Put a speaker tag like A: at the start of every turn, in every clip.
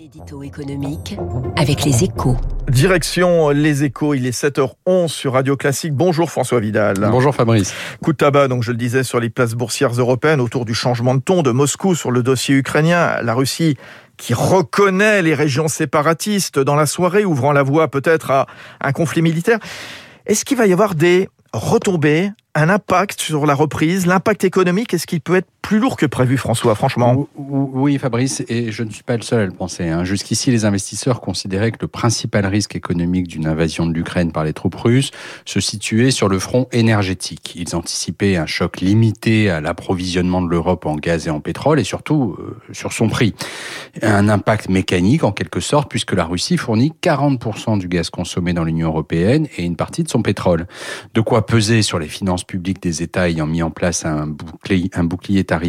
A: L'édito économique avec les échos.
B: Direction les échos, il est 7h11 sur Radio Classique. Bonjour François Vidal.
C: Bonjour Fabrice.
B: Coup de tabac, donc je le disais, sur les places boursières européennes autour du changement de ton de Moscou sur le dossier ukrainien. La Russie qui reconnaît les régions séparatistes dans la soirée, ouvrant la voie peut-être à un conflit militaire. Est-ce qu'il va y avoir des retombées, un impact sur la reprise, l'impact économique, est-ce qu'il peut être plus lourd que prévu, François, franchement
C: Oui, Fabrice, et je ne suis pas le seul à le penser. Hein. Jusqu'ici, les investisseurs considéraient que le principal risque économique d'une invasion de l'Ukraine par les troupes russes se situait sur le front énergétique. Ils anticipaient un choc limité à l'approvisionnement de l'Europe en gaz et en pétrole, et surtout euh, sur son prix. Un impact mécanique, en quelque sorte, puisque la Russie fournit 40% du gaz consommé dans l'Union européenne et une partie de son pétrole. De quoi peser sur les finances publiques des États ayant mis en place un bouclier, un bouclier tarifaire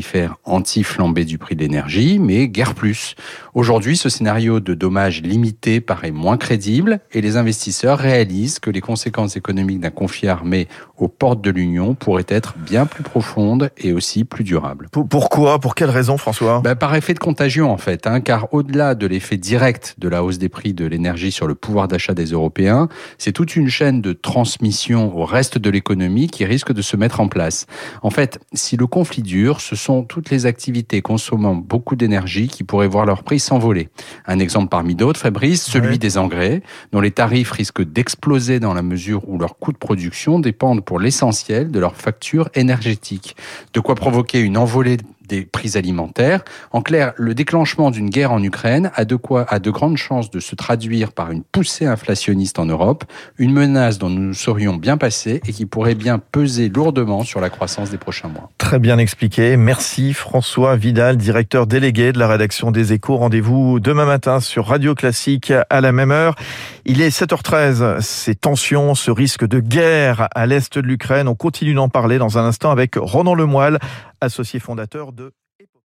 C: anti-flambée du prix de l'énergie, mais guère plus. Aujourd'hui, ce scénario de dommages limités paraît moins crédible et les investisseurs réalisent que les conséquences économiques d'un conflit armé aux portes de l'Union pourraient être bien plus profondes et aussi plus durables.
B: Pourquoi? Pour quelle raison, François?
C: Ben, Par effet de contagion, en fait, hein, car au-delà de l'effet direct de la hausse des prix de l'énergie sur le pouvoir d'achat des Européens, c'est toute une chaîne de transmission au reste de l'économie qui risque de se mettre en place. En fait, si le conflit dure, ce sont toutes les activités consommant beaucoup d'énergie qui pourraient voir leur prix s'envoler. Un exemple parmi d'autres, Fabrice, celui des engrais, dont les tarifs risquent d'exploser dans la mesure où leurs coûts de production dépendent pour l'essentiel de leur facture énergétique. De quoi provoquer une envolée des prix alimentaires. En clair, le déclenchement d'une guerre en Ukraine a de quoi a de grandes chances de se traduire par une poussée inflationniste en Europe, une menace dont nous serions bien passés et qui pourrait bien peser lourdement sur la croissance des prochains mois.
B: Très bien expliqué. Merci François Vidal, directeur délégué de la rédaction des Échos. Rendez-vous demain matin sur Radio Classique à la même heure. Il est 7h13. Ces tensions, ce risque de guerre à l'est de l'Ukraine, on continue d'en parler dans un instant avec Ronan Lemoyle, associé fondateur de